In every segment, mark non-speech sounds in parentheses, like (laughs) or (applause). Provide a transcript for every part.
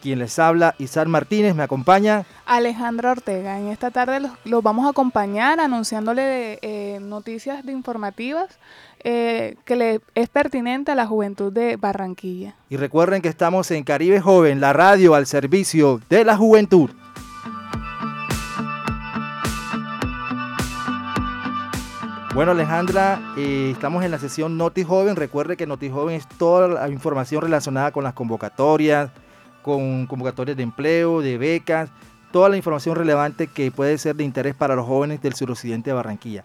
Quien les habla, Isar Martínez, me acompaña. Alejandra Ortega. En esta tarde los, vamos a acompañar anunciándole eh, noticias de informativas eh, que le es pertinente a la juventud de Barranquilla. Y recuerden que estamos en Caribe Joven, la radio al servicio de la juventud. Bueno Alejandra, eh, estamos en la sesión Noti Joven. Recuerde que Noti Joven es toda la información relacionada con las convocatorias, con convocatorias de empleo, de becas, toda la información relevante que puede ser de interés para los jóvenes del suroccidente de Barranquilla.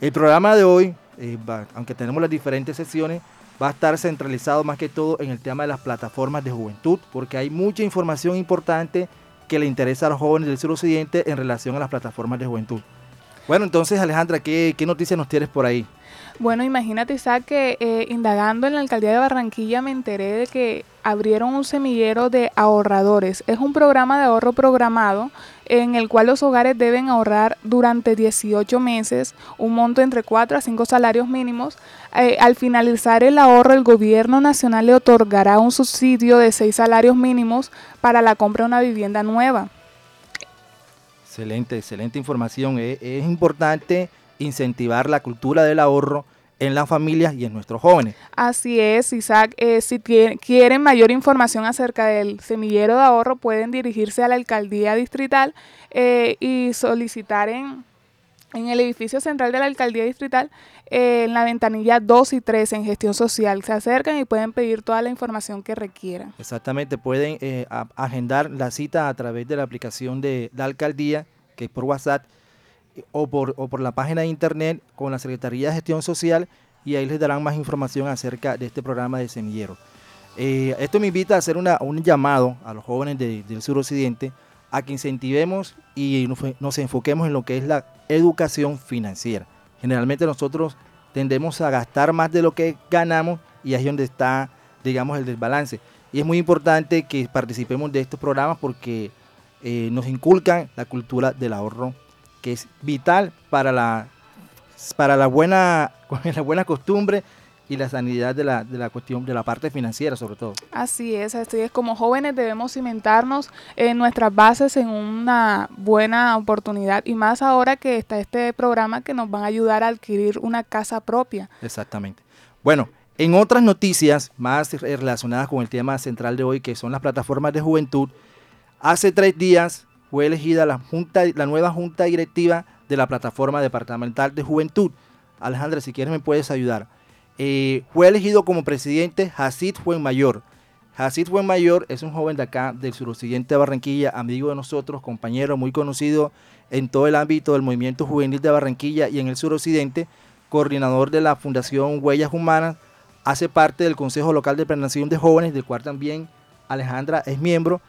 El programa de hoy, eh, aunque tenemos las diferentes sesiones, va a estar centralizado más que todo en el tema de las plataformas de juventud, porque hay mucha información importante que le interesa a los jóvenes del suroccidente en relación a las plataformas de juventud. Bueno, entonces Alejandra, ¿qué, qué noticias nos tienes por ahí? Bueno, imagínate, Isaac, que eh, indagando en la alcaldía de Barranquilla me enteré de que abrieron un semillero de ahorradores. Es un programa de ahorro programado en el cual los hogares deben ahorrar durante 18 meses un monto entre 4 a 5 salarios mínimos. Eh, al finalizar el ahorro, el gobierno nacional le otorgará un subsidio de 6 salarios mínimos para la compra de una vivienda nueva. Excelente, excelente información. es importante incentivar la cultura del ahorro en las familias y en nuestros jóvenes. Así es, Isaac. Eh, si quieren mayor información acerca del semillero de ahorro, pueden dirigirse a la alcaldía distrital eh, y solicitar en, en el edificio central de la alcaldía distrital, eh, en la ventanilla 2 y 3 en gestión social. Se acercan y pueden pedir toda la información que requieran. Exactamente, pueden agendar la cita a través de la aplicación de la alcaldía, que es por WhatsApp o por, o por la página de internet con la Secretaría de Gestión Social y ahí les darán más información acerca de este programa de semillero. Eh, esto me invita a hacer una, un llamado a los jóvenes del suroccidente a que incentivemos y nos, enfoquemos en lo que es la educación financiera. Generalmente nosotros tendemos a gastar más de lo que ganamos y ahí es donde está, digamos, el desbalance. Y es muy importante que participemos de estos programas porque eh, nos inculcan la cultura del ahorro que es vital para la, para la, buena, (laughs) la buena costumbre y la sanidad de la, de la cuestión de la parte financiera sobre todo. Así es, así es. Como jóvenes debemos cimentarnos en nuestras bases en una buena oportunidad y más ahora que está este programa que nos van a ayudar a adquirir una casa propia. Exactamente. Bueno, en otras noticias más relacionadas con el tema central de hoy, que son las plataformas de juventud, hace tres días fue elegida la, junta, la nueva junta directiva de la Plataforma Departamental de Juventud. Alejandra, si quieres me puedes ayudar. Eh, fue elegido como presidente Hasid Fuenmayor. Hasid Fuenmayor es un joven de acá, del suroccidente de Barranquilla, amigo de nosotros, compañero muy conocido en todo el ámbito del movimiento juvenil de Barranquilla y en el suroccidente, coordinador de la Fundación Huellas Humanas, hace parte del Consejo Local de Planeación de Jóvenes, del cual también Alejandra es miembro,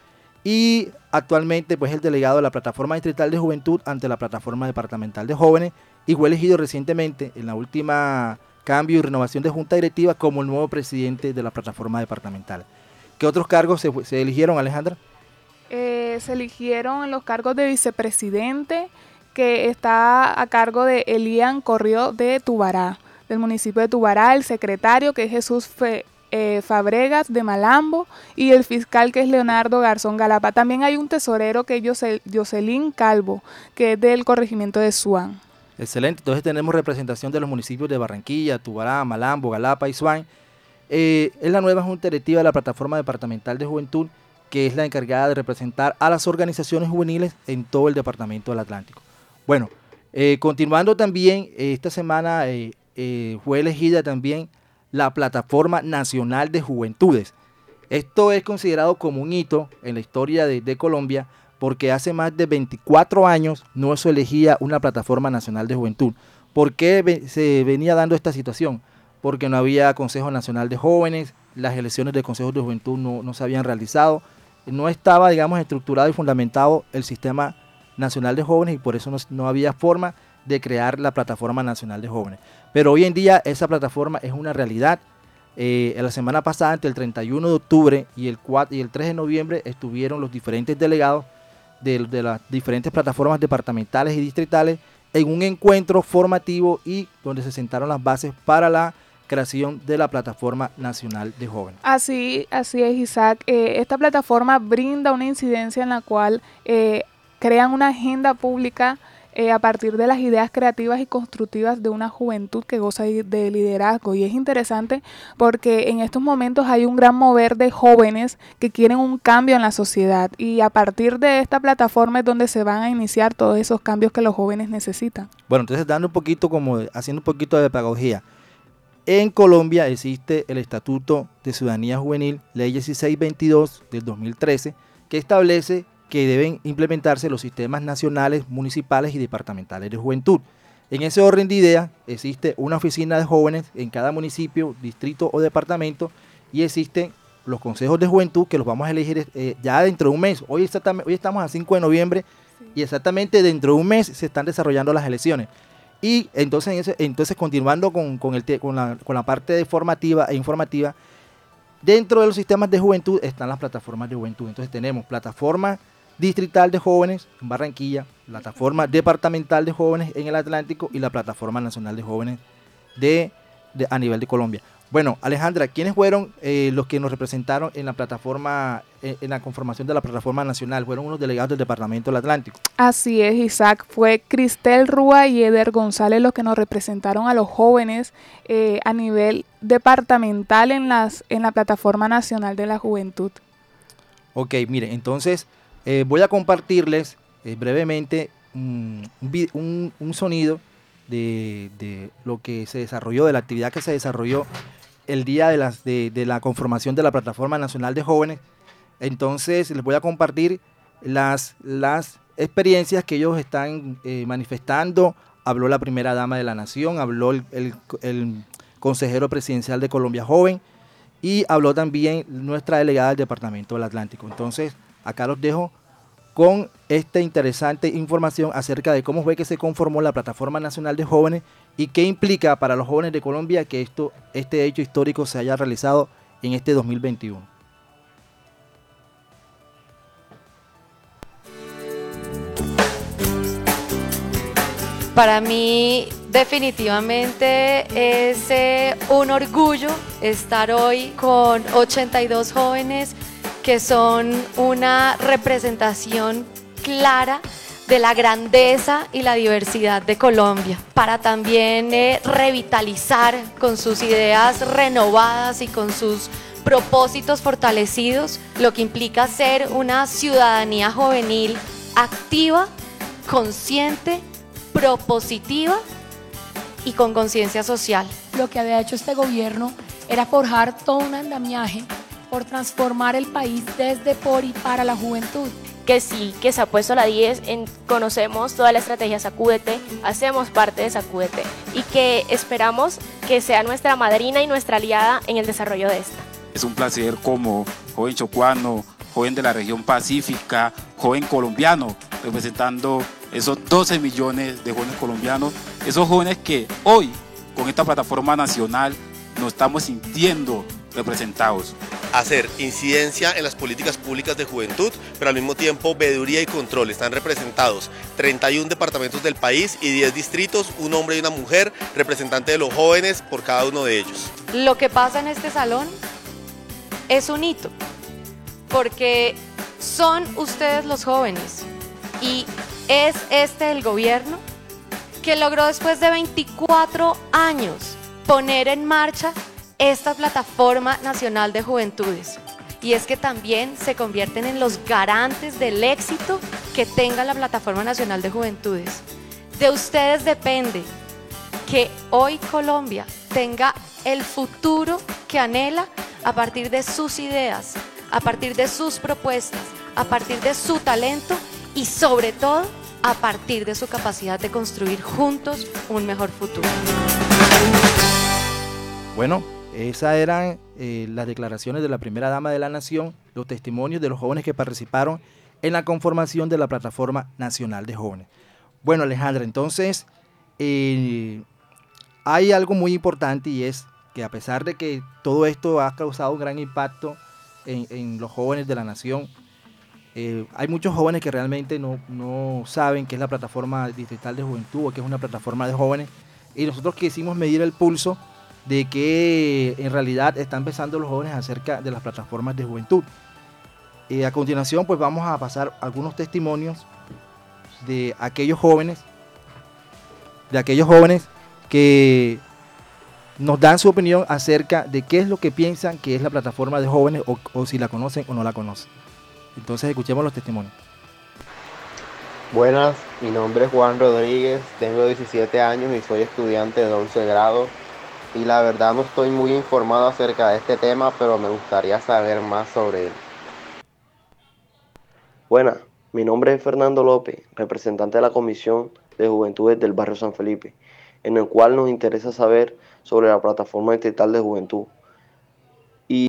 y actualmente pues el delegado de la Plataforma Distrital de Juventud ante la Plataforma Departamental de Jóvenes y fue elegido recientemente en la última cambio y renovación de junta directiva como el nuevo presidente de la Plataforma Departamental. ¿Qué otros cargos se, eligieron, Alejandra? Eh, se eligieron los cargos de vicepresidente que está a cargo de Elian Corrió de Tubará, del municipio de Tubará, el secretario que es Jesús Fe, eh, Fabregas de Malambo y el fiscal que es Leonardo Garzón Galapa. También hay un tesorero que es Jocelyn Calvo, que es del corregimiento de Suán. Excelente, entonces tenemos representación de los municipios de Barranquilla, Tubará, Malambo, Galapa y Suán. Eh, es la nueva junta directiva de la Plataforma Departamental de Juventud, que es la encargada de representar a las organizaciones juveniles en todo el Departamento del Atlántico. Bueno, eh, continuando también, esta semana fue elegida también la Plataforma Nacional de Juventudes. Esto es considerado como un hito en la historia de, Colombia porque hace más de 24 años no se elegía una Plataforma Nacional de Juventud. ¿Por qué se venía dando esta situación? Porque no había Consejo Nacional de Jóvenes, las elecciones de Consejos de Juventud no, no se habían realizado no estaba, digamos, estructurado y fundamentado el sistema nacional de jóvenes y por eso no, había forma de crear la plataforma nacional de jóvenes. Pero hoy en día esa plataforma es una realidad. Eh, la semana pasada, entre el 31 de octubre y el, 4, y el 3 de noviembre, estuvieron los diferentes delegados de, las diferentes plataformas departamentales y distritales en un encuentro formativo y donde se sentaron las bases para la creación de la Plataforma Nacional de Jóvenes. Así, así es, Isaac. Eh, esta plataforma brinda una incidencia en la cual eh, crean una agenda pública eh, a partir de las ideas creativas y constructivas de una juventud que goza de liderazgo. Y es interesante porque en estos momentos hay un gran mover de jóvenes que quieren un cambio en la sociedad y a partir de esta plataforma es donde se van a iniciar todos esos cambios que los jóvenes necesitan. Bueno, entonces dando un poquito como haciendo un poquito de pedagogía. En Colombia existe el Estatuto de Ciudadanía Juvenil, Ley 1622 del 2013, que establece que deben implementarse los sistemas nacionales, municipales y departamentales de juventud. En ese orden de ideas existe una oficina de jóvenes en cada municipio, distrito o departamento y existen los consejos de juventud que los vamos a elegir eh, ya dentro de un mes. Hoy, hoy estamos a 5 de noviembre y exactamente dentro de un mes se están desarrollando las elecciones. Y entonces, entonces continuando con, el, con, la, con la parte de formativa e informativa, dentro de los sistemas de juventud están las plataformas de juventud. Entonces tenemos plataforma distrital de jóvenes en Barranquilla, plataforma departamental de jóvenes en el Atlántico y la plataforma nacional de jóvenes de, a nivel de Colombia. Bueno, Alejandra, ¿quiénes fueron eh, los que nos representaron en la plataforma, eh, en la conformación de la plataforma nacional? Fueron unos delegados del Departamento del Atlántico. Así es, Isaac. Fue Cristel Rúa y Eder González los que nos representaron a los jóvenes eh, a nivel departamental en, las, en la plataforma nacional de la juventud. Ok, mire, entonces voy a compartirles brevemente un, sonido de, lo que se desarrolló, de la actividad que se desarrolló el día de, la conformación de la Plataforma Nacional de Jóvenes. Entonces les voy a compartir las, las experiencias que ellos están eh, manifestando. Habló la primera dama de la nación, habló el, el, consejero presidencial de Colombia Joven y habló también nuestra delegada del Departamento del Atlántico. Entonces, acá los dejo con esta interesante información acerca de cómo fue que se conformó la Plataforma Nacional de Jóvenes y qué implica para los jóvenes de Colombia que esto, este hecho histórico se haya realizado en este 2021. Para mí definitivamente es eh, un orgullo estar hoy con 82 jóvenes que son una representación clara de la grandeza y la diversidad de Colombia, para también eh, revitalizar con sus ideas renovadas y con sus propósitos fortalecidos, lo que implica ser una ciudadanía juvenil activa, consciente, propositiva y con conciencia social. Lo que había hecho este gobierno era forjar todo un andamiaje por transformar el país desde, por y para la juventud. Que sí, que se ha puesto la 10, en, conocemos toda la estrategia Sacúdete, hacemos parte de Sacúdete y que esperamos que sea nuestra madrina y nuestra aliada en el desarrollo de esta. Es un placer como joven chocuano, joven de la región pacífica, joven colombiano, representando esos 12 millones de jóvenes colombianos, esos jóvenes que hoy con esta plataforma nacional nos estamos sintiendo representados. Hacer incidencia en las políticas públicas de juventud, pero al mismo tiempo veeduría y control. Están representados 31 departamentos del país y 10 distritos, un hombre y una mujer, representante de los jóvenes por cada uno de ellos. Lo que pasa en este salón es un hito, porque son ustedes los jóvenes y es este el gobierno que logró después de 24 años poner en marcha esta plataforma nacional de juventudes. Y es que también se convierten en los garantes del éxito que tenga la plataforma nacional de juventudes. De ustedes depende que hoy Colombia tenga el futuro que anhela a partir de sus ideas, a partir de sus propuestas, a partir de su talento y sobre todo a partir de su capacidad de construir juntos un mejor futuro. Bueno, esas eran eh, las declaraciones de la primera dama de la nación los testimonios de los jóvenes que participaron en la conformación de la Plataforma Nacional de Jóvenes. Bueno, Alejandra, entonces eh, hay algo muy importante y es que a pesar de que todo esto ha causado un gran impacto en, los jóvenes de la nación, eh, hay muchos jóvenes que realmente no, no, saben qué es la plataforma distrital de juventud o qué es una plataforma de jóvenes y nosotros quisimos medir el pulso de que en realidad están pensando los jóvenes acerca de las plataformas de juventud. Y a continuación pues vamos a pasar algunos testimonios de aquellos jóvenes, de aquellos jóvenes que nos dan su opinión acerca de qué es lo que piensan que es la plataforma de jóvenes o, si la conocen o no la conocen. Entonces escuchemos los testimonios. Buenas, mi nombre es Juan Rodríguez, tengo 17 años y soy estudiante de 11 grado y la verdad no estoy muy informado acerca de este tema, pero me gustaría saber más sobre él. Buenas, mi nombre es Fernando López, representante de la Comisión de Juventudes del Barrio San Felipe, en el cual nos interesa saber sobre la plataforma distrital de juventud. Y...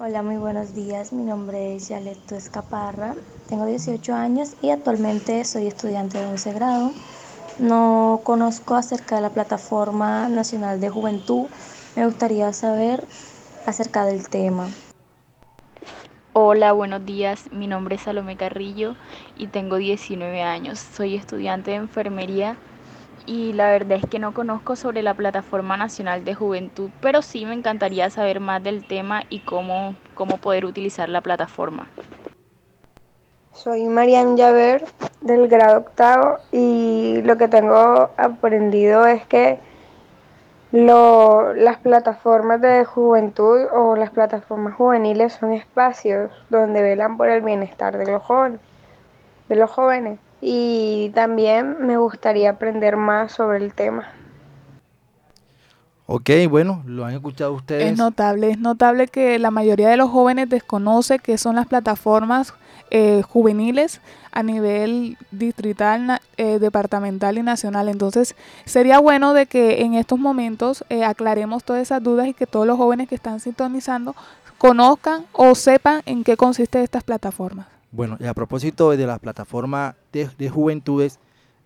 Hola, muy buenos días. Mi nombre es Yaleto Escaparra. Tengo 18 años y actualmente soy estudiante de 11 grado. No conozco acerca de la plataforma nacional de juventud. Me gustaría saber acerca del tema. Hola, buenos días. Mi nombre es Salomé Carrillo y tengo 19 años. Soy estudiante de enfermería y la verdad es que no conozco sobre la Plataforma Nacional de Juventud, pero sí me encantaría saber más del tema y cómo, cómo poder utilizar la plataforma. Soy Marian Yaver del grado octavo y lo que tengo aprendido es que lo, las plataformas de juventud o las plataformas juveniles son espacios donde velan por el bienestar de los jóvenes. De los jóvenes y también me gustaría aprender más sobre el tema. Ok, bueno, lo han escuchado ustedes. Es notable, es notable que la mayoría de los jóvenes desconoce qué son las plataformas eh, juveniles a nivel distrital, eh, departamental y nacional. Entonces, sería bueno de que en estos momentos eh, aclaremos todas esas dudas y que todos los jóvenes que están sintonizando conozcan o sepan en qué consiste estas plataformas. Bueno, y a propósito de la plataforma de, juventudes,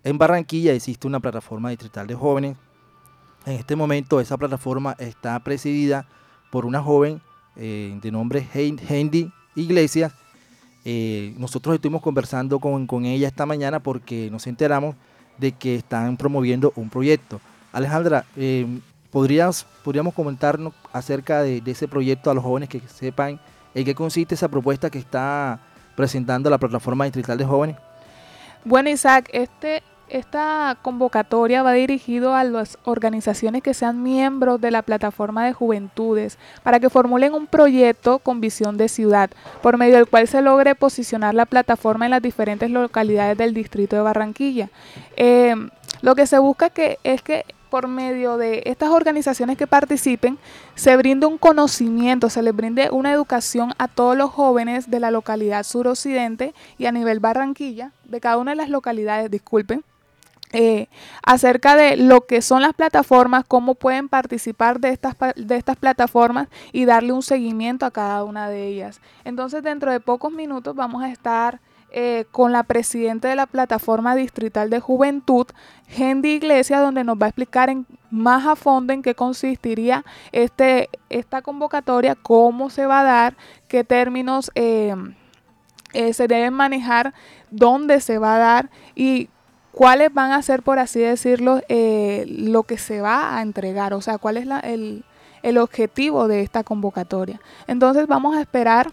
en Barranquilla existe una plataforma distrital de jóvenes. En este momento esa plataforma está presidida por una joven de nombre Hendy Iglesias. Eh, nosotros estuvimos conversando con, ella esta mañana porque nos enteramos de que están promoviendo un proyecto. Alejandra, eh, ¿podrías, ¿podríamos comentarnos acerca de, de, ese proyecto a los jóvenes que sepan en qué consiste esa propuesta que está presentando la plataforma distrital de jóvenes? Bueno, Isaac, este, esta convocatoria va dirigido a las organizaciones que sean miembros de la plataforma de juventudes para que formulen un proyecto con visión de ciudad, por medio del cual se logre posicionar la plataforma en las diferentes localidades del distrito de Barranquilla. Eh, lo que se busca que, es que por medio de estas organizaciones que participen, se brinde un conocimiento, se les brinde una educación a todos los jóvenes de la localidad suroccidente y a nivel Barranquilla, de cada una de las localidades, disculpen, eh, acerca de lo que son las plataformas, cómo pueden participar de estas, de estas plataformas y darle un seguimiento a cada una de ellas. Entonces, dentro de pocos minutos vamos a estar eh, con la presidenta de la plataforma distrital de juventud, Hendy Iglesias, donde nos va a explicar en, más a fondo en qué consistiría este, esta convocatoria, cómo se va a dar, qué términos eh, se deben manejar, dónde se va a dar y cuáles van a ser, por así decirlo, lo que se va a entregar, o sea, cuál es el, el, objetivo de esta convocatoria. Entonces vamos a esperar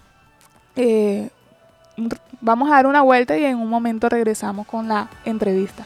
vamos a dar una vuelta y en un momento regresamos con la entrevista.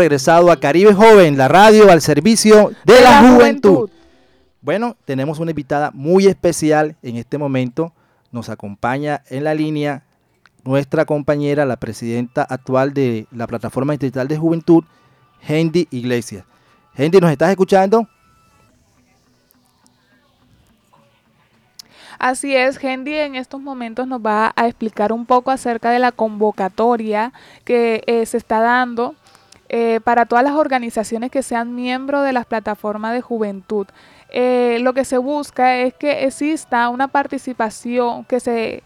Regresado a Caribe Joven, la radio al servicio de, la, juventud. Bueno, tenemos una invitada muy especial en este momento. Nos acompaña en la línea nuestra compañera, la presidenta actual de la Plataforma Distrital de Juventud, Hendy Iglesias. Hendy, ¿nos estás escuchando? Así es, Hendy en estos momentos nos va a explicar un poco acerca de la convocatoria que eh, se está dando eh, para todas las organizaciones que sean miembros de las plataformas de juventud. Eh, lo que se busca es que exista una participación, que se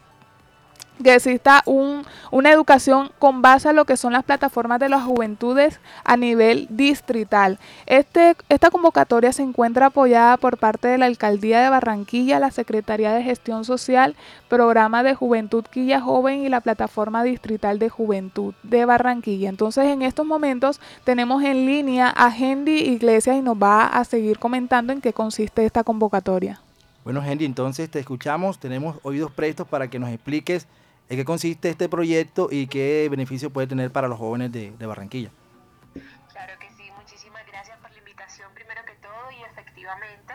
que exista un, una educación con base a lo que son las plataformas de las juventudes a nivel distrital. Este, esta convocatoria se encuentra apoyada por parte de la Alcaldía de Barranquilla, la Secretaría de Gestión Social, Programa de Juventud Quilla Joven y la Plataforma Distrital de Juventud de Barranquilla. Entonces, en estos momentos tenemos en línea a Hendy Iglesias y nos va a seguir comentando en qué consiste esta convocatoria. Bueno, Hendy, entonces te escuchamos, tenemos oídos prestos para que nos expliques en qué consiste este proyecto y qué beneficio puede tener para los jóvenes de, Barranquilla. Claro que sí, muchísimas gracias por la invitación primero que todo y efectivamente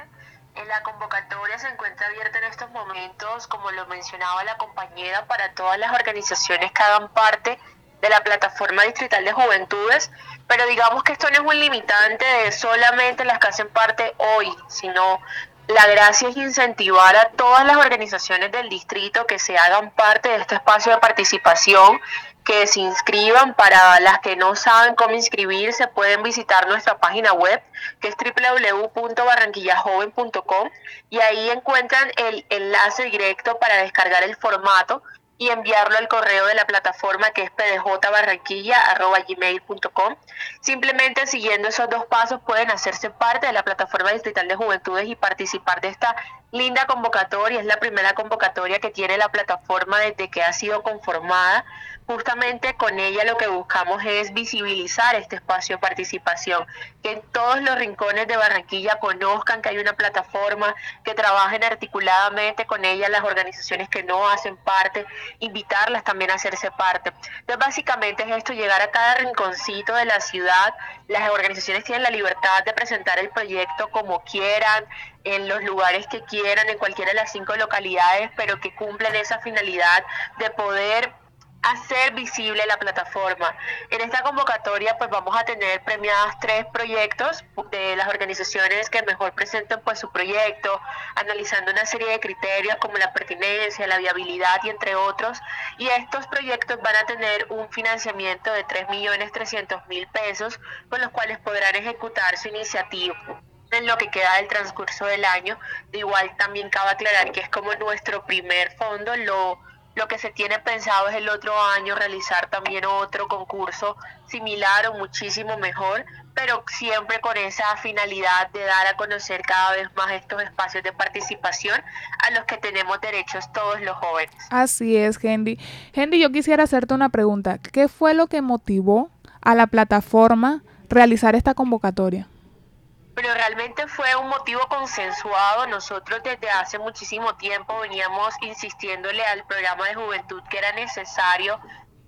en la convocatoria se encuentra abierta en estos momentos, como lo mencionaba la compañera, para todas las organizaciones que hagan parte de la plataforma distrital de juventudes, pero digamos que esto no es un limitante de solamente las que hacen parte hoy, sino la gracia es incentivar a todas las organizaciones del distrito que se hagan parte de este espacio de participación, que se inscriban. Para las que no saben cómo inscribirse, pueden visitar nuestra página web, que es www.barranquillajoven.com, y ahí encuentran el enlace directo para descargar el formato y enviarlo al correo de la plataforma que es pdjbarranquilla.gmail.com. Simplemente siguiendo esos dos pasos pueden hacerse parte de la plataforma distrital de juventudes y participar de esta linda convocatoria. Es la primera convocatoria que tiene la plataforma desde que ha sido conformada. Justamente con ella lo que buscamos es visibilizar este espacio de participación, que en todos los rincones de Barranquilla conozcan que hay una plataforma, que trabajen articuladamente con ella las organizaciones que no hacen parte, invitarlas también a hacerse parte. Entonces básicamente es esto, llegar a cada rinconcito de la ciudad, las organizaciones tienen la libertad de presentar el proyecto como quieran, en los lugares que quieran, en cualquiera de las cinco localidades, pero que cumplen esa finalidad de poder hacer visible la plataforma. En esta convocatoria pues vamos a tener premiadas tres proyectos de las organizaciones que mejor presenten pues su proyecto, analizando una serie de criterios como la pertinencia, la viabilidad y entre otros. Y estos proyectos van a tener un financiamiento de 3.300.000 pesos con los cuales podrán ejecutar su iniciativa en lo que queda del transcurso del año. De igual también cabe aclarar que es como nuestro primer fondo, lo Lo que se tiene pensado es el otro año realizar también otro concurso similar o muchísimo mejor, pero siempre con esa finalidad de dar a conocer cada vez más estos espacios de participación a los que tenemos derechos todos los jóvenes. Así es, Henry. Henry, yo quisiera hacerte una pregunta. ¿Qué fue lo que motivó a la plataforma realizar esta convocatoria? Pero realmente fue un motivo consensuado. Nosotros desde hace muchísimo tiempo veníamos insistiéndole al programa de juventud que era necesario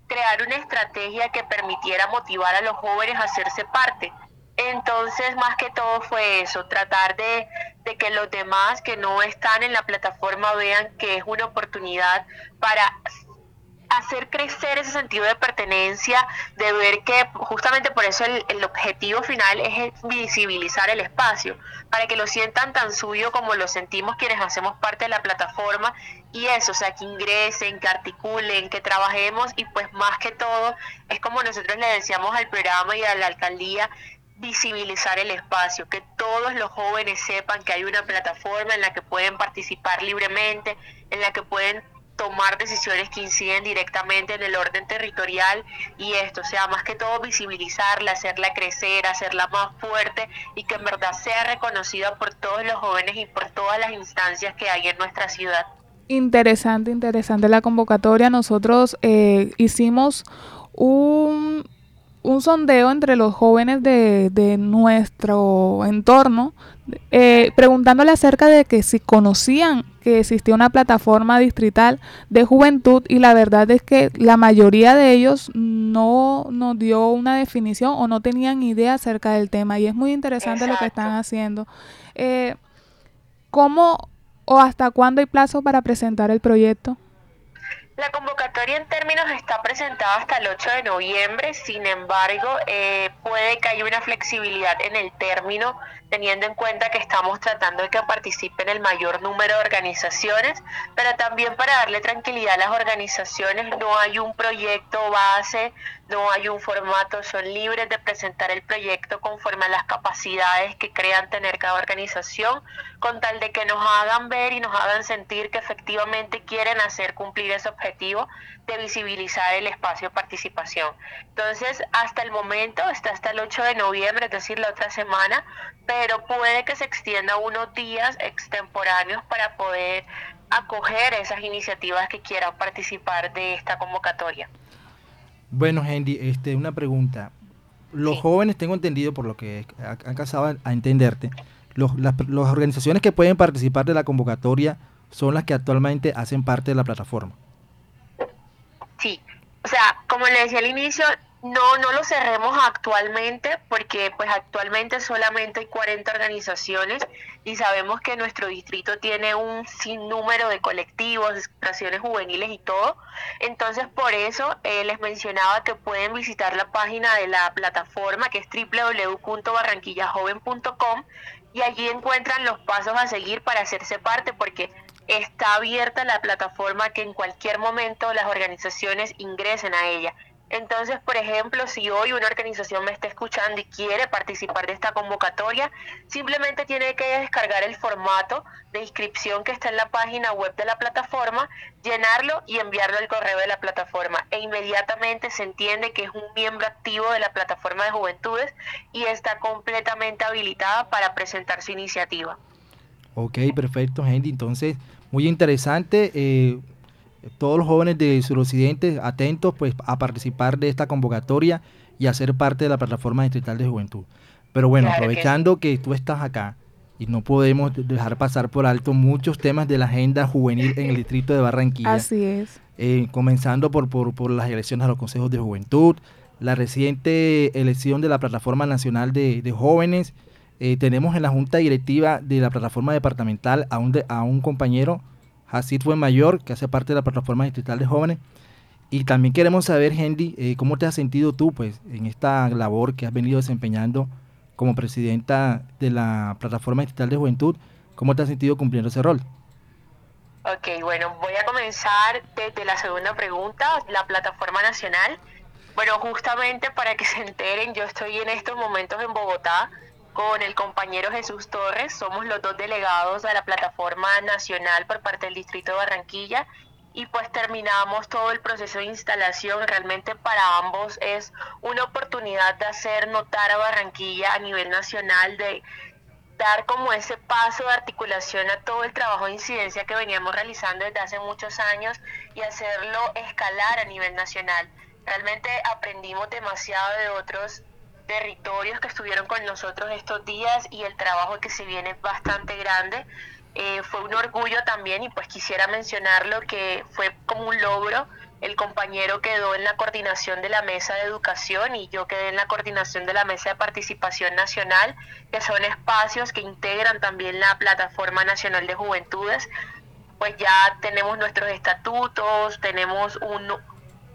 crear una estrategia que permitiera motivar a los jóvenes a hacerse parte. Entonces, más que todo fue eso, tratar de, de, que los demás que no están en la plataforma vean que es una oportunidad para hacer crecer ese sentido de pertenencia, de ver que justamente por eso el, objetivo final es visibilizar el espacio, para que lo sientan tan suyo como lo sentimos quienes hacemos parte de la plataforma. Y eso, o sea, que ingresen, que articulen, que trabajemos y pues más que todo es como nosotros le decíamos al programa y a la alcaldía, visibilizar el espacio, que todos los jóvenes sepan que hay una plataforma en la que pueden participar libremente, en la que pueden tomar decisiones que inciden directamente en el orden territorial y esto, o sea, más que todo visibilizarla, hacerla crecer, hacerla más fuerte y que en verdad sea reconocida por todos los jóvenes y por todas las instancias que hay en nuestra ciudad. Interesante, interesante la convocatoria. Nosotros eh, hicimos un, un sondeo entre los jóvenes de, de nuestro entorno, eh, preguntándole acerca de que si conocían que existía una plataforma distrital de juventud y la verdad es que la mayoría de ellos no nos dio una definición o no tenían idea acerca del tema y es muy interesante lo que están haciendo. Eh, ¿Cómo o hasta cuándo hay plazo para presentar el proyecto? La convocatoria en términos está presentada hasta el 8 de noviembre, sin embargo, eh, puede que haya una flexibilidad en el término, teniendo en cuenta que estamos tratando de que participen el mayor número de organizaciones, pero también para darle tranquilidad a las organizaciones, no hay un proyecto base, no hay un formato, son libres de presentar el proyecto conforme a las capacidades que crean tener cada organización, con tal de que nos hagan ver y nos hagan sentir que efectivamente quieren hacer cumplir ese objetivo de visibilizar el espacio de participación. Entonces, hasta el momento, está hasta el 8 de noviembre, es decir, la otra semana, pero puede que se extienda unos días extemporáneos para poder acoger esas iniciativas que quieran participar de esta convocatoria. Bueno, Henry, este, una pregunta. Los jóvenes, tengo entendido por lo que han casado a entenderte, los, las, las organizaciones que pueden participar de la convocatoria son las que actualmente hacen parte de la plataforma. Sí, o sea, como le decía al inicio, no, no lo cerremos actualmente porque pues actualmente solamente hay 40 organizaciones y sabemos que nuestro distrito tiene un sinnúmero de colectivos, de juveniles y todo. Entonces por eso eh, les mencionaba que pueden visitar la página de la plataforma que es www.barranquillajoven.com y allí encuentran los pasos a seguir para hacerse parte porque está abierta la plataforma que en cualquier momento las organizaciones ingresen a ella. Entonces, por ejemplo, si hoy una organización me está escuchando y quiere participar de esta convocatoria, simplemente tiene que descargar el formato de inscripción que está en la página web de la plataforma, llenarlo y enviarlo al correo de la plataforma. E inmediatamente se entiende que es un miembro activo de la plataforma de juventudes y está completamente habilitada para presentar su iniciativa. Ok, perfecto, Henry. Entonces, muy interesante. Eh, todos los jóvenes de suroccidente atentos pues a participar de esta convocatoria y a ser parte de la plataforma distrital de juventud. Pero bueno, aprovechando que... tú estás acá y no podemos dejar pasar por alto muchos temas de la agenda juvenil en el distrito de Barranquilla. Así es. Eh, comenzando por, por, las elecciones a los consejos de juventud, la reciente elección de la Plataforma Nacional de, Jóvenes. Eh, tenemos en la Junta Directiva de la Plataforma Departamental a un, a un compañero fue mayor, que hace parte de la plataforma distrital de jóvenes. Y también queremos saber, Henry, eh, cómo te has sentido tú pues, en esta labor que has venido desempeñando como presidenta de la plataforma distrital de juventud. ¿Cómo te has sentido cumpliendo ese rol? Ok, bueno, voy a comenzar desde la segunda pregunta, la plataforma nacional. Bueno, justamente para que se enteren, yo estoy en estos momentos en Bogotá con el compañero Jesús Torres. Somos los dos delegados de la plataforma nacional por parte del Distrito de Barranquilla y pues terminamos todo el proceso de instalación. Realmente para ambos es una oportunidad de hacer notar a Barranquilla a nivel nacional, de dar como ese paso de articulación a todo el trabajo de incidencia que veníamos realizando desde hace muchos años y hacerlo escalar a nivel nacional. Realmente aprendimos demasiado de otros territorios que estuvieron con nosotros estos días y el trabajo que se viene bastante grande. Eh, fue un orgullo también y pues quisiera mencionarlo que fue como un logro. El compañero quedó en la coordinación de la mesa de educación y yo quedé en la coordinación de la mesa de participación nacional, que son espacios que integran también la Plataforma Nacional de Juventudes. Pues ya tenemos nuestros estatutos, tenemos un,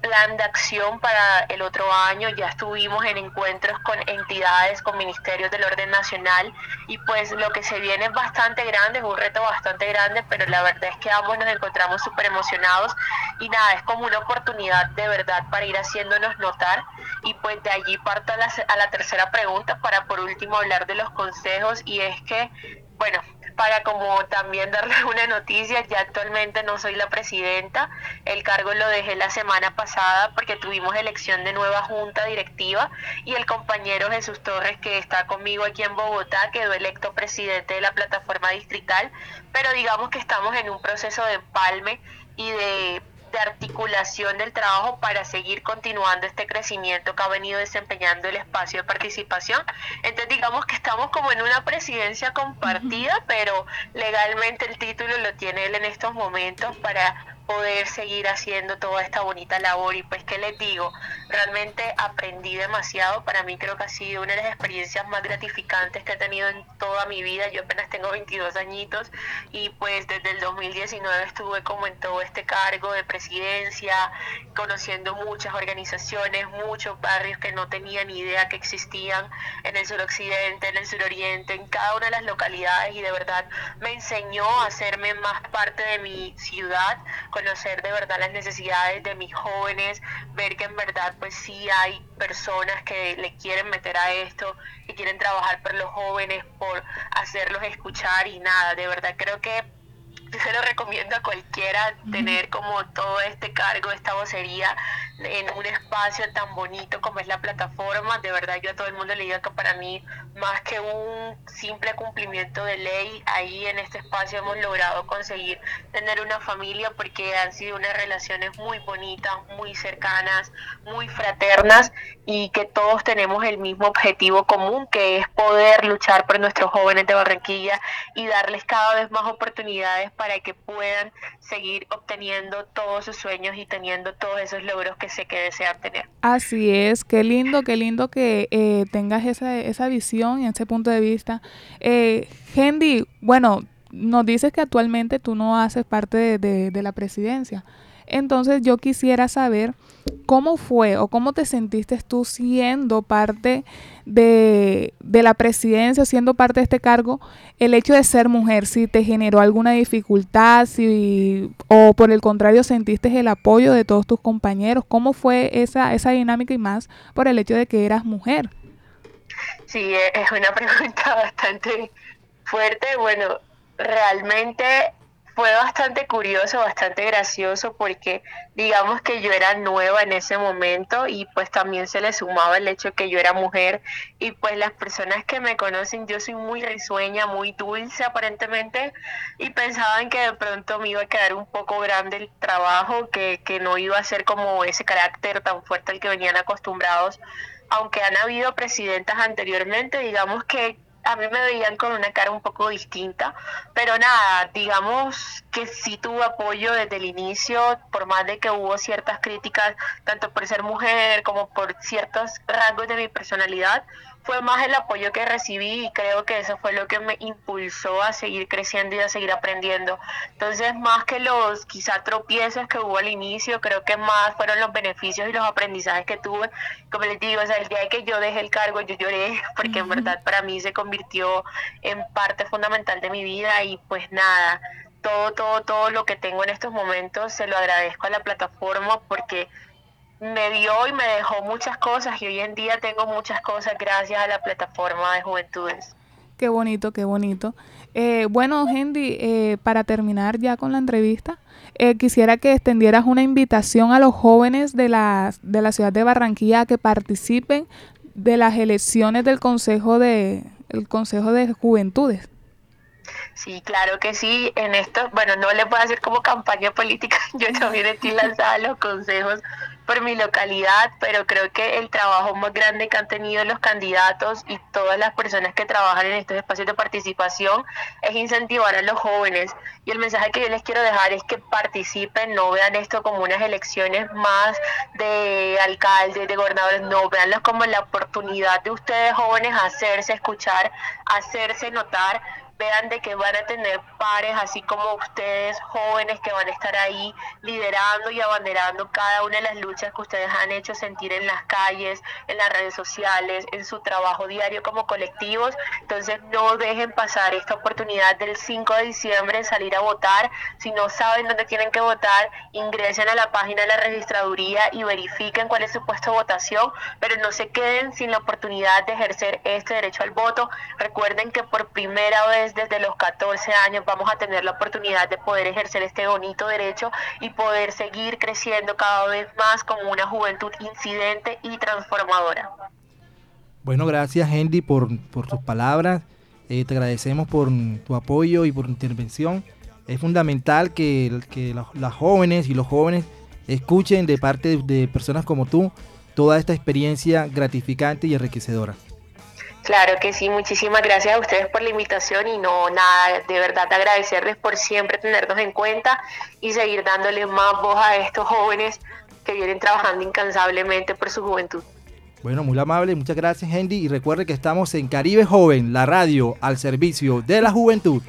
plan de acción para el otro año, ya estuvimos en encuentros con entidades, con ministerios del orden nacional y pues lo que se viene es bastante grande, es un reto bastante grande, pero la verdad es que ambos nos encontramos súper emocionados y nada, es como una oportunidad de verdad para ir haciéndonos notar y pues de allí parto a la, a la tercera pregunta para por último hablar de los consejos y es que, bueno, para como también darles (laughs) una noticia, ya actualmente no soy la presidenta, el cargo lo dejé la semana pasada porque tuvimos elección de nueva junta directiva y el compañero Jesús Torres que está conmigo aquí en Bogotá quedó electo presidente de la plataforma distrital, pero digamos que estamos en un proceso de empalme y de de articulación del trabajo para seguir continuando este crecimiento que ha venido desempeñando el espacio de participación. Entonces digamos que estamos como en una presidencia compartida, pero legalmente el título lo tiene él en estos momentos para poder seguir haciendo toda esta bonita labor y pues qué les digo, realmente aprendí demasiado, para mí creo que ha sido una de las experiencias más gratificantes que he tenido en toda mi vida, yo apenas tengo 22 añitos y pues desde el 2019 estuve como en todo este cargo de presidencia, conociendo muchas organizaciones, muchos barrios que no tenía ni idea que existían en el suroccidente, en el suroriente, en cada una de las localidades. Y de verdad me enseñó a hacerme más parte de mi ciudad, conocer de verdad las necesidades de mis jóvenes, ver que en verdad pues sí hay personas que le quieren meter a esto, que quieren trabajar por los jóvenes, por hacerlos escuchar y nada, de verdad creo que se lo recomiendo a cualquiera tener como todo este cargo, esta vocería en un espacio tan bonito como es la plataforma. De verdad yo a todo el mundo le digo que para mí, más que un simple cumplimiento de ley, ahí en este espacio hemos logrado conseguir tener una familia porque han sido unas relaciones muy bonitas, muy cercanas, muy fraternas y que todos tenemos el mismo objetivo común que es poder luchar por nuestros jóvenes de Barranquilla y darles cada vez más oportunidades para que puedan seguir obteniendo todos sus sueños y teniendo todos esos logros que sé que desean tener. Así es, qué lindo, qué lindo que eh, tengas esa, esa visión y ese punto de vista. Eh, bueno, nos dices que actualmente tú no haces parte de, de la presidencia. Entonces yo quisiera saber cómo fue o cómo te sentiste tú siendo parte de, la presidencia, siendo parte de este cargo, el hecho de ser mujer, si te generó alguna dificultad, si o por el contrario sentiste el apoyo de todos tus compañeros, cómo fue esa, esa dinámica y más por el hecho de que eras mujer. Sí, e, es una (laughs) pregunta bastante fuerte. Bueno, realmente fue bastante curioso, bastante gracioso porque digamos que yo era nueva en ese momento y pues también se le sumaba el hecho que yo era mujer. Y pues las personas que me conocen yo soy muy risueña, muy dulce aparentemente y pensaban que de pronto me iba a quedar un poco grande el trabajo, que, que no iba a ser como ese carácter tan fuerte al que venían acostumbrados. Aunque han habido presidentas anteriormente, digamos que a mí me veían con una cara un poco distinta, pero nada, digamos que sí tuvo apoyo desde el inicio, por más de que hubo ciertas críticas, tanto por ser mujer como por ciertos rasgos de mi personalidad, fue más el apoyo que recibí y creo que eso fue lo que me impulsó a seguir creciendo y a seguir aprendiendo. Entonces, más que los quizá tropiezos que hubo al inicio, creo que más fueron los beneficios y los aprendizajes que tuve. Como les digo, o sea, el día que yo dejé el cargo, yo lloré (laughs) porque en verdad para mí se convirtió en parte fundamental de mi vida y pues nada, todo, todo, todo lo que tengo en estos momentos se lo agradezco a la plataforma porque me dio y me dejó muchas cosas y hoy en día tengo muchas cosas gracias a la plataforma de juventudes. Qué bonito, qué bonito. Eh, bueno, Henry, eh, para terminar ya con la entrevista, eh, quisiera que extendieras una invitación a los jóvenes de la, de la ciudad de Barranquilla a que participen de las elecciones del Consejo de, el Consejo de Juventudes. Sí, claro que sí. En esto, bueno, no le puedo hacer como campaña política. (laughs) Yo también estoy lanzada los consejos por mi localidad, pero creo que el trabajo más grande que han tenido los candidatos y todas las personas que trabajan en estos espacios de participación es incentivar a los jóvenes. Y el mensaje que yo les quiero dejar es que participen, no vean esto como unas elecciones más de alcaldes, de gobernadores, no, veanlos como la oportunidad de ustedes jóvenes hacerse escuchar, hacerse notar vean de que van a tener pares, así como ustedes jóvenes que van a estar ahí liderando y abanderando cada una de las luchas que ustedes han hecho sentir en las calles, en las redes sociales, en su trabajo diario como colectivos. Entonces no dejen pasar esta oportunidad del 5 de diciembre en salir a votar. Si no saben dónde tienen que votar, ingresen a la página de la registraduría y verifiquen cuál es su puesto de votación, pero no se queden sin la oportunidad de ejercer este derecho al voto. Recuerden que por primera vez desde los 14 años vamos a tener la oportunidad de poder ejercer este bonito derecho y poder seguir creciendo cada vez más como una juventud incidente y transformadora. Bueno, gracias Henry por, tus palabras. Eh, te agradecemos por tu apoyo y por tu intervención. Es fundamental que, que las jóvenes y los jóvenes escuchen de parte de personas como tú toda esta experiencia gratificante y enriquecedora. Claro que sí, muchísimas gracias a ustedes por la invitación y no nada, de verdad agradecerles por siempre tenernos en cuenta y seguir dándoles más voz a estos jóvenes que vienen trabajando incansablemente por su juventud. Bueno, muy amable, muchas gracias Hendy y recuerde que estamos en Caribe Joven, la radio al servicio de la juventud.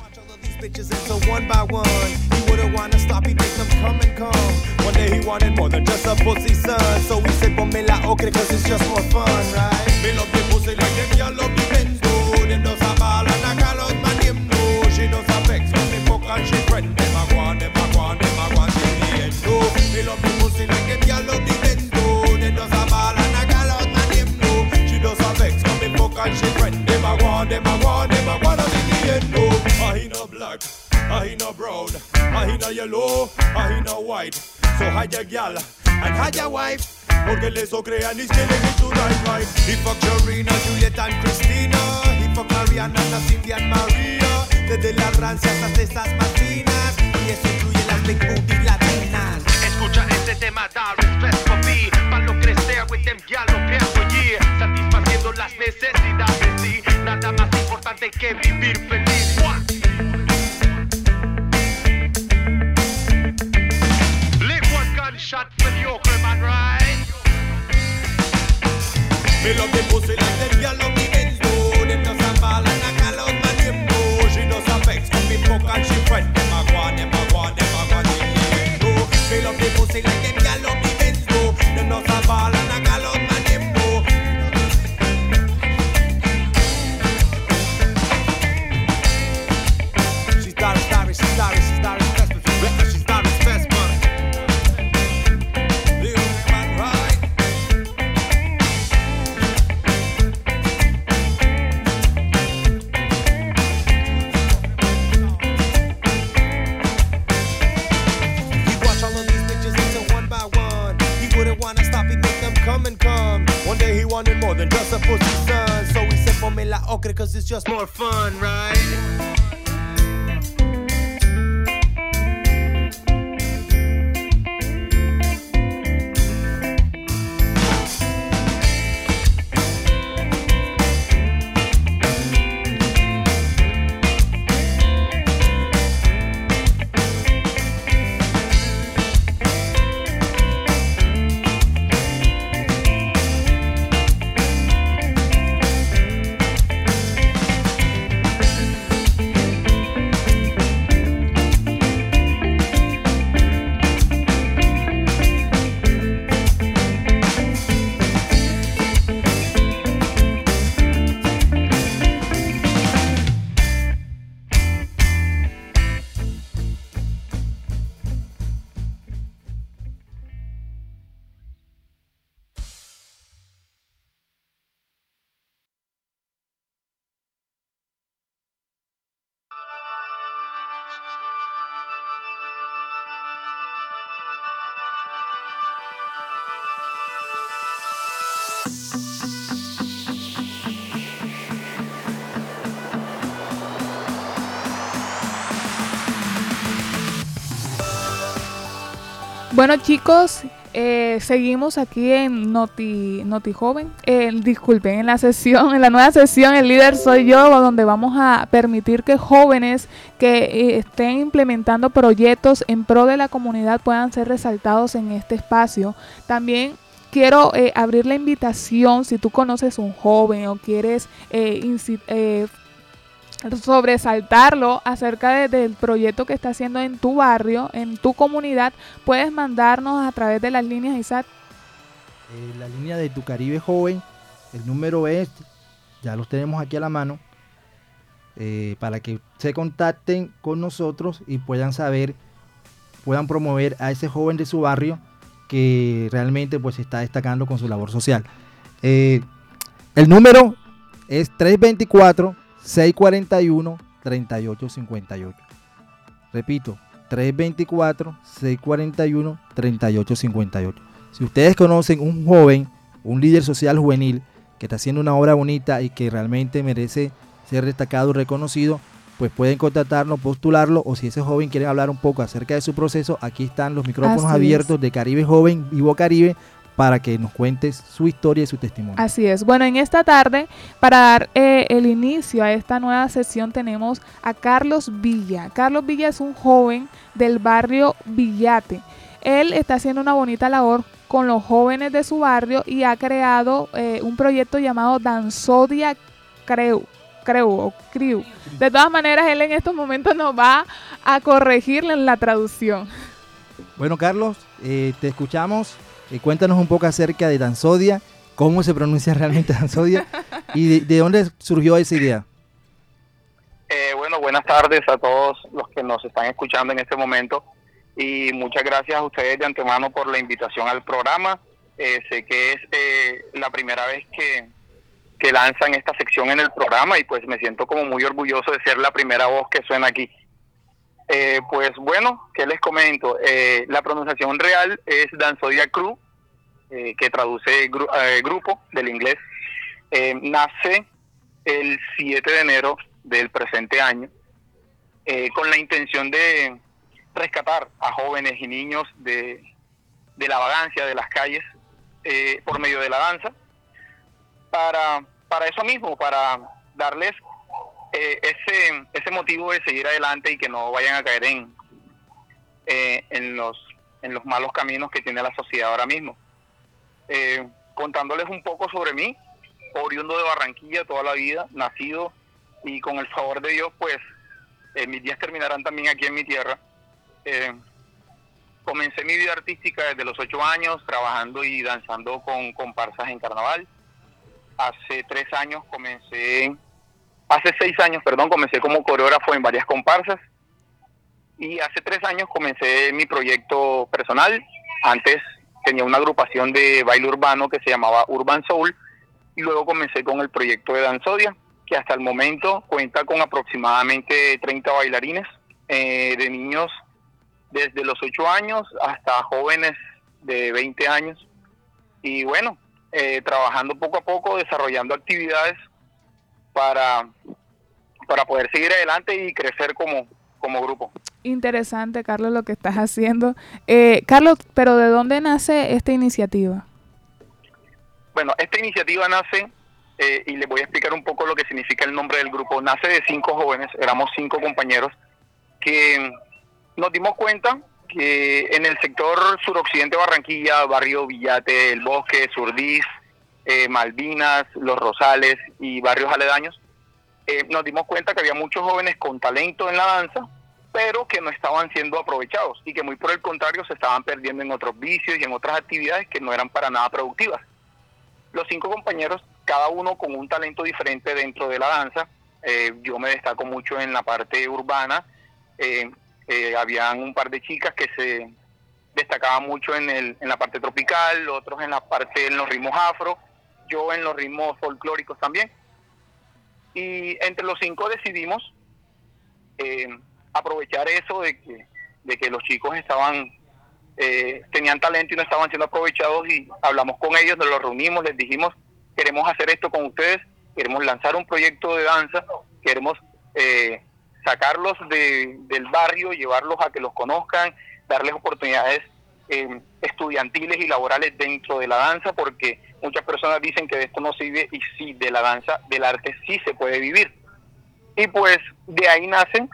Yellow, a a? I ain't no white. So hide your gal and hide your wife. Porque les so crean is killing me to die right. He fuck Jorina, Juliet and Christina. He fuck Mariana, Cindy and Maria. Desde las rancias hasta esas matinas. Y eso incluye las big booty latinas. Escucha este tema, da respect for me. Pa' lo crecer with them lo pienso yeah. Satisfaciendo las necesidades, sí. Nada más importante que vivir feliz. Bueno chicos, eh, seguimos aquí en Noti, Noti Joven. Eh, disculpen, en la sesión, en la nueva sesión, el líder soy yo, donde vamos a permitir que jóvenes que eh, estén implementando proyectos en pro de la comunidad puedan ser resaltados en este espacio. También quiero eh, abrir la invitación si tú conoces un joven o quieres eh, inci- eh, sobresaltarlo acerca de- del proyecto que está haciendo en tu barrio, en tu comunidad, puedes mandarnos a través de las líneas ISAT. Eh, la línea de tu Caribe joven, el número es, ya los tenemos aquí a la mano, eh, para que se contacten con nosotros y puedan saber, puedan promover a ese joven de su barrio que realmente pues está destacando con su labor social. Eh, el número es 324-641-3858. Repito, 324-641-3858. Si ustedes conocen un joven, un líder social juvenil que está haciendo una obra bonita y que realmente merece ser destacado y reconocido, pues pueden contactarnos, postularlo o si ese joven quiere hablar un poco acerca de su proceso, aquí están los micrófonos Así es. abiertos de Caribe Joven, Vivo Caribe, para que nos cuentes su historia y su testimonio. Así es. Bueno, en esta tarde, para dar eh, el inicio a esta nueva sesión, tenemos a Carlos Villa. Carlos Villa es un joven del barrio Villate. Él está haciendo una bonita labor con los jóvenes de su barrio y ha creado eh, un proyecto llamado Danzodia Creu. Creu o Criu. De todas maneras, él en estos momentos nos va a corregirle en la traducción. Bueno, Carlos, eh, te escuchamos. Eh, cuéntanos un poco acerca de Danzodia, cómo se pronuncia realmente Danzodia y de, de dónde surgió esa idea. Eh, bueno, buenas tardes a todos los que nos están escuchando en este momento y muchas gracias a ustedes de antemano por la invitación al programa. Eh, sé que es eh, la primera vez que, que lanzan esta sección en el programa y pues me siento como muy orgulloso de ser la primera voz que suena aquí. Eh, pues bueno, ¿qué les comento? Eh, la pronunciación real es Danzodia Crew, eh, que traduce gru- eh, grupo del inglés. Eh, nace el 7 de enero del presente año con la intención de rescatar a jóvenes y niños de, de la vagancia de las calles por medio de la danza para, para eso mismo, para darles eh, ese, ese motivo de seguir adelante y que no vayan a caer en, eh, en, los, en los malos caminos que tiene la sociedad ahora mismo. Eh, contándoles un poco sobre mí, oriundo de Barranquilla toda la vida, nacido y con el favor de Dios, pues mis días terminarán también aquí en mi tierra. Comencé mi vida artística desde los ocho años, trabajando y danzando con comparsas en carnaval. Hace tres años comencé, hace seis años, perdón, comencé como coreógrafo en varias comparsas. Y hace tres años comencé mi proyecto personal. Antes tenía una agrupación de baile urbano que se llamaba Urban Soul. Y luego comencé con el proyecto de Danzodia, que hasta el momento cuenta con aproximadamente 30 bailarines, eh, de niños desde los 8 años hasta jóvenes de 20 años. Y bueno, eh, trabajando poco a poco, desarrollando actividades para, para poder seguir adelante y crecer como, como grupo. Interesante, Carlos, lo que estás haciendo. Eh, Carlos, pero ¿de dónde nace esta iniciativa? Bueno, esta iniciativa nace, eh, y les voy a explicar un poco lo que significa el nombre del grupo, nace de cinco jóvenes, éramos cinco compañeros, que nos dimos cuenta que en el sector suroccidente de Barranquilla, barrio Villate, El Bosque, Surdís, eh, Malvinas, Los Rosales y barrios aledaños, eh, nos dimos cuenta que había muchos jóvenes con talento en la danza, pero que no estaban siendo aprovechados y que muy por el contrario se estaban perdiendo en otros vicios y en otras actividades que no eran para nada productivas. Los cinco compañeros, cada uno con un talento diferente dentro de la danza, eh, yo me destaco mucho en la parte urbana, eh, eh, habían un par de chicas que se destacaban mucho en, el, en la parte tropical, otros en la parte en los ritmos afro, yo en los ritmos folclóricos también. Y entre los cinco decidimos eh, aprovechar eso de que, de que los chicos estaban eh, tenían talento y no estaban siendo aprovechados y hablamos con ellos, nos los reunimos, les dijimos, queremos hacer esto con ustedes, queremos lanzar un proyecto de danza, queremos eh, sacarlos de, del barrio, llevarlos a que los conozcan, darles oportunidades eh, estudiantiles y laborales dentro de la danza, porque muchas personas dicen que de esto no se vive y sí, de la danza, del arte sí se puede vivir. Y pues de ahí nace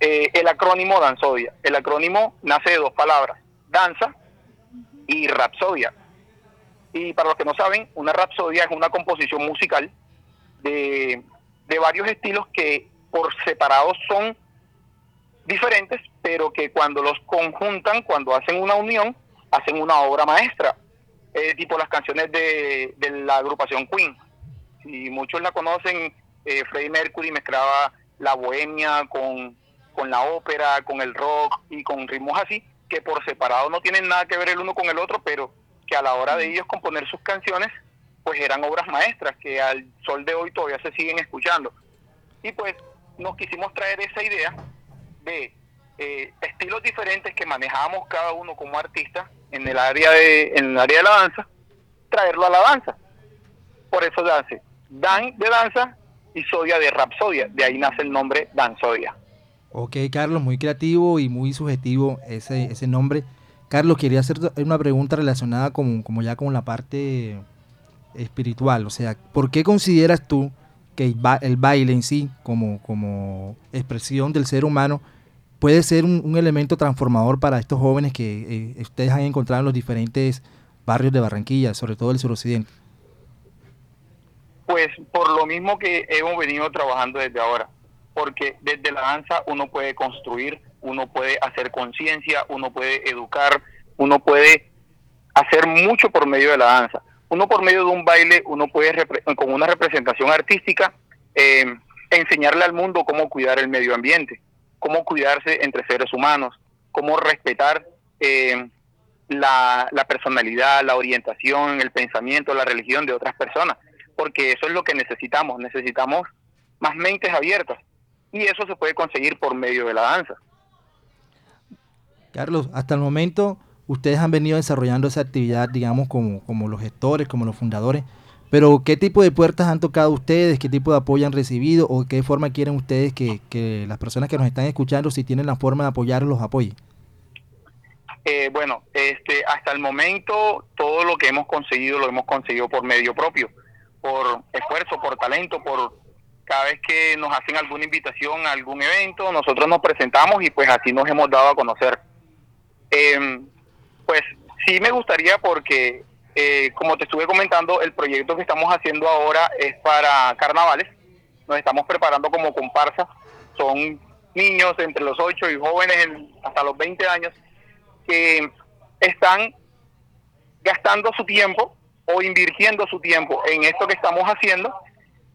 eh, el acrónimo Danzodia. El acrónimo nace de dos palabras, danza y rapsodia. Y para los que no saben, una rapsodia es una composición musical de, de varios estilos que por separado son diferentes, pero que cuando los conjuntan, cuando hacen una unión, hacen una obra maestra, eh, tipo las canciones de, de la agrupación Queen. Si muchos la conocen, eh, Freddie Mercury mezclaba la bohemia con, con la ópera, con el rock y con ritmos así, que por separado no tienen nada que ver el uno con el otro, pero que a la hora de ellos componer sus canciones, pues eran obras maestras que al sol de hoy todavía se siguen escuchando. Y pues nos quisimos traer esa idea de eh, estilos diferentes que manejábamos cada uno como artista en el área de en el área de la danza, traerlo a la danza. Por eso nace Dan de danza y Sodia de rapsodia, de ahí nace el nombre Danzodia. Ok, Carlos, muy creativo y muy subjetivo ese, ese nombre. Carlos, quería hacer una pregunta relacionada con, como ya con la parte espiritual. O sea, ¿por qué consideras tú que el, el baile en sí, como, como expresión del ser humano, puede ser un, un elemento transformador para estos jóvenes que eh, ustedes han encontrado en los diferentes barrios de Barranquilla, sobre todo el suroccidente? Pues por lo mismo que hemos venido trabajando desde ahora, porque desde la danza uno puede construir, uno puede hacer conciencia, uno puede educar, uno puede hacer mucho por medio de la danza. Uno por medio de un baile, uno puede, con una representación artística, eh, enseñarle al mundo cómo cuidar el medio ambiente, cómo cuidarse entre seres humanos, cómo respetar eh, la, la personalidad, la orientación, el pensamiento, la religión de otras personas, porque eso es lo que necesitamos, necesitamos más mentes abiertas y eso se puede conseguir por medio de la danza. Carlos, hasta el momento ustedes han venido desarrollando esa actividad, digamos, como, como los gestores, como los fundadores, pero ¿qué tipo de puertas han tocado ustedes? ¿Qué tipo de apoyo han recibido? ¿O qué forma quieren ustedes que, las personas que nos están escuchando, si tienen la forma de apoyar, los apoyen? Eh, bueno, este, hasta el momento todo lo que hemos conseguido lo hemos conseguido por medio propio, por esfuerzo, por talento, por cada vez que nos hacen alguna invitación a algún evento, nosotros nos presentamos y pues así nos hemos dado a conocer. Eh, pues sí me gustaría porque, eh, como te estuve comentando, el proyecto que estamos haciendo ahora es para carnavales. Nos estamos preparando como comparsa. Son niños entre los 8 y jóvenes en- hasta los 20 años que están gastando su tiempo o invirtiendo su tiempo en esto que estamos haciendo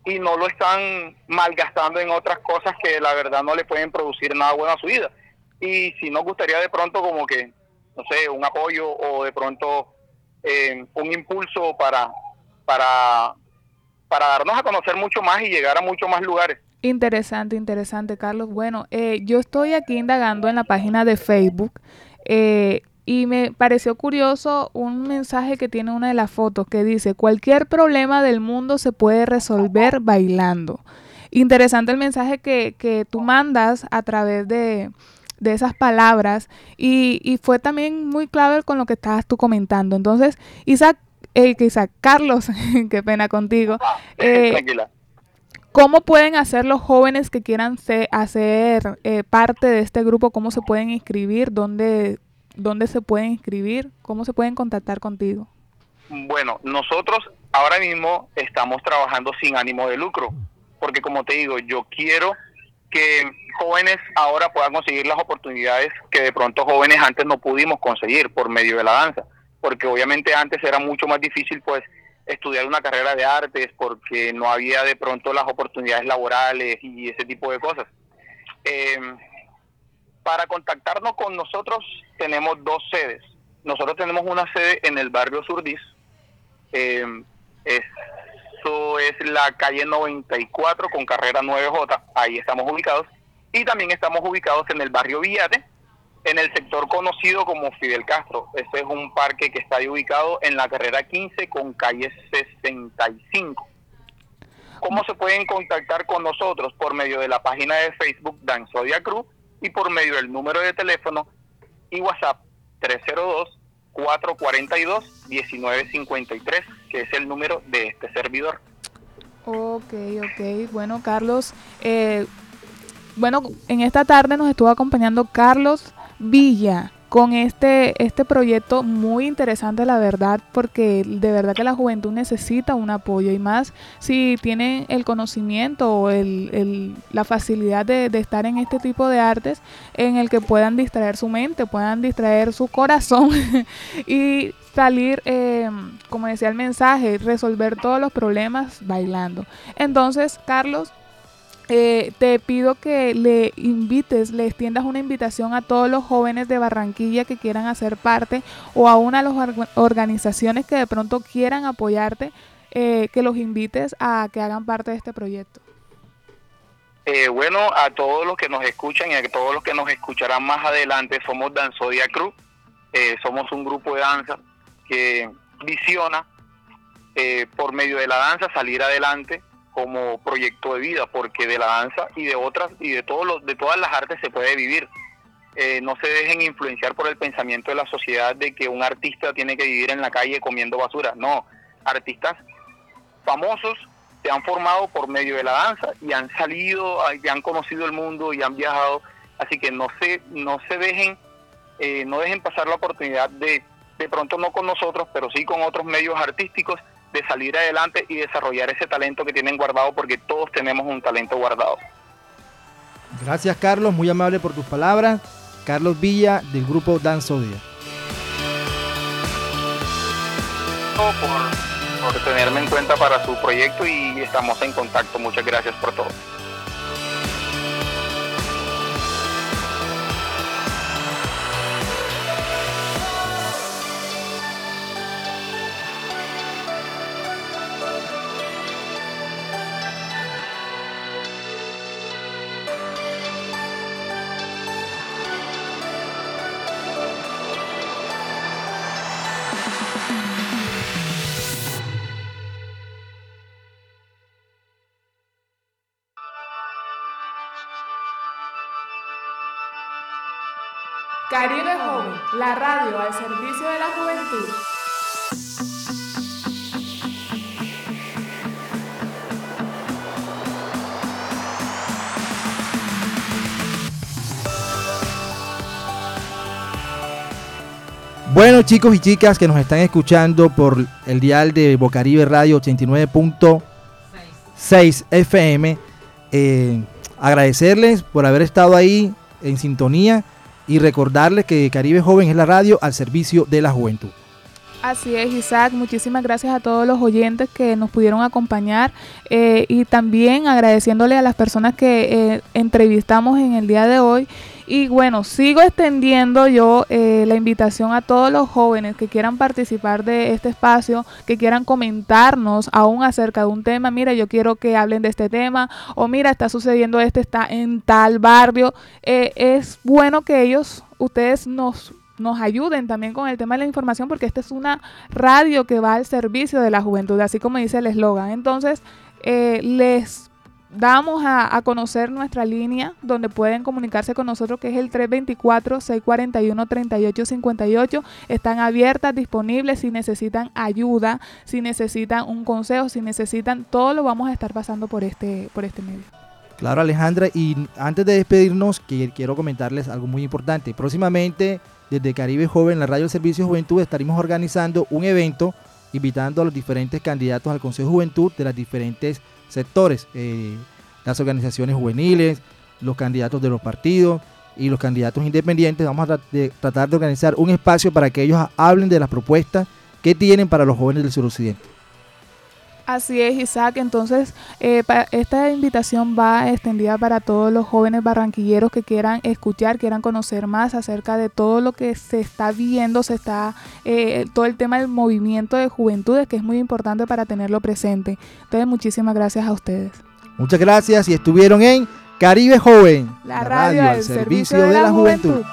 y no lo están malgastando en otras cosas que la verdad no le pueden producir nada bueno a su vida. Y si nos gustaría de pronto como que, no sé, un apoyo o de pronto eh, un impulso para, para, para darnos a conocer mucho más y llegar a muchos más lugares. Interesante, interesante, Carlos. Bueno, eh, yo estoy aquí indagando en la página de Facebook eh, y me pareció curioso un mensaje que tiene una de las fotos que dice, cualquier problema del mundo se puede resolver bailando. Interesante el mensaje que, que tú mandas a través de, de esas palabras y, y fue también muy clave con lo que estabas tú comentando. Entonces, Isaac, eh, Isaac, Carlos, (laughs) qué pena contigo. (laughs) eh, Tranquila. ¿Cómo pueden hacer los jóvenes que quieran se- hacer eh, parte de este grupo? ¿Cómo se pueden inscribir? ¿Dónde, ¿Dónde se pueden inscribir? ¿Cómo se pueden contactar contigo? Bueno, nosotros ahora mismo estamos trabajando sin ánimo de lucro, porque como te digo, yo quiero que jóvenes ahora puedan conseguir las oportunidades que de pronto jóvenes antes no pudimos conseguir por medio de la danza, porque obviamente antes era mucho más difícil pues estudiar una carrera de artes porque no había de pronto las oportunidades laborales y ese tipo de cosas. Eh, para contactarnos con nosotros tenemos dos sedes. Nosotros tenemos una sede en el barrio Surdís, eh, eso es la calle 94 con carrera 9J, ahí estamos ubicados. Y también estamos ubicados en el barrio Villate, en el sector conocido como Fidel Castro. Este es un parque que está ahí ubicado en la carrera 15 con calle 65. ¿Cómo se pueden contactar con nosotros? Por medio de la página de Facebook Danzodia Cruz y por medio del número de teléfono y WhatsApp 302-442-1953, que es el número de este servidor. Ok, ok. Bueno, Carlos, eh, bueno, en esta tarde nos estuvo acompañando Carlos Villa con este, este proyecto muy interesante, la verdad, porque de verdad que la juventud necesita un apoyo y más si tienen el conocimiento o el, la facilidad de, estar en este tipo de artes en el que puedan distraer su mente, puedan distraer su corazón (laughs) y salir, eh, como decía el mensaje, resolver todos los problemas bailando. Entonces, Carlos, eh, te pido que le invites, le extiendas una invitación a todos los jóvenes de Barranquilla que quieran hacer parte o a una de las organizaciones que de pronto quieran apoyarte, eh, que los invites a que hagan parte de este proyecto. Eh, bueno, a todos los que nos escuchan y a todos los que nos escucharán más adelante, somos Danzodia Cruz, somos un grupo de danza que visiona por medio de la danza salir adelante como proyecto de vida, porque de la danza y de otras y de todos los, de todas las artes se puede vivir. Eh, no se dejen influenciar por el pensamiento de la sociedad de que un artista tiene que vivir en la calle comiendo basura. No, artistas famosos se han formado por medio de la danza y han salido, y han conocido el mundo y han viajado. Así que no se, no se dejen, eh, no dejen pasar la oportunidad de, de pronto no con nosotros, pero sí con otros medios artísticos de salir adelante y desarrollar ese talento que tienen guardado, porque todos tenemos un talento guardado. Gracias Carlos, muy amable por tus palabras. Carlos Villa del grupo Danzo Día. Por, por tenerme en cuenta para su proyecto y estamos en contacto. Muchas gracias por todo. La radio al servicio de la juventud. Bueno chicos y chicas que nos están escuchando por el dial de Bocaribe Radio 89.6 FM, eh, agradecerles por haber estado ahí en sintonía y recordarles que Caribe Joven es la radio al servicio de la juventud. Así es, Isaac. Muchísimas gracias a todos los oyentes que nos pudieron acompañar eh, y también agradeciéndole a las personas que eh, entrevistamos en el día de hoy. Y bueno, sigo extendiendo yo eh, la invitación a todos los jóvenes que quieran participar de este espacio, que quieran comentarnos aún acerca de un tema. Mira, yo quiero que hablen de este tema. O mira, está sucediendo este, está en tal barrio. es bueno que ellos, ustedes nos nos ayuden también con el tema de la información porque esta es una radio que va al servicio de la juventud, así como dice el eslogan. Entonces, eh, les damos a, conocer nuestra línea donde pueden comunicarse con nosotros, que es el 324-641-3858. Están abiertas, disponibles, si necesitan ayuda, si necesitan un consejo, si necesitan, todo lo vamos a estar pasando por este, por este medio. Claro, Alejandra, y antes de despedirnos, quiero comentarles algo muy importante. Próximamente desde Caribe Joven, la Radio Servicio Juventud, estaremos organizando un evento invitando a los diferentes candidatos al Consejo de Juventud de los diferentes sectores, eh, las organizaciones juveniles, los candidatos de los partidos y los candidatos independientes. Vamos a tratar de organizar un espacio para que ellos hablen de las propuestas que tienen para los jóvenes del suroccidente. Así es, Isaac. Entonces, eh, esta invitación va extendida para todos los jóvenes barranquilleros que quieran escuchar, quieran conocer más acerca de todo lo que se está viendo, se está eh, todo el tema del movimiento de juventudes, que es muy importante para tenerlo presente. Entonces, muchísimas gracias a ustedes. Muchas gracias y estuvieron en Caribe Joven, La radio al servicio de la juventud.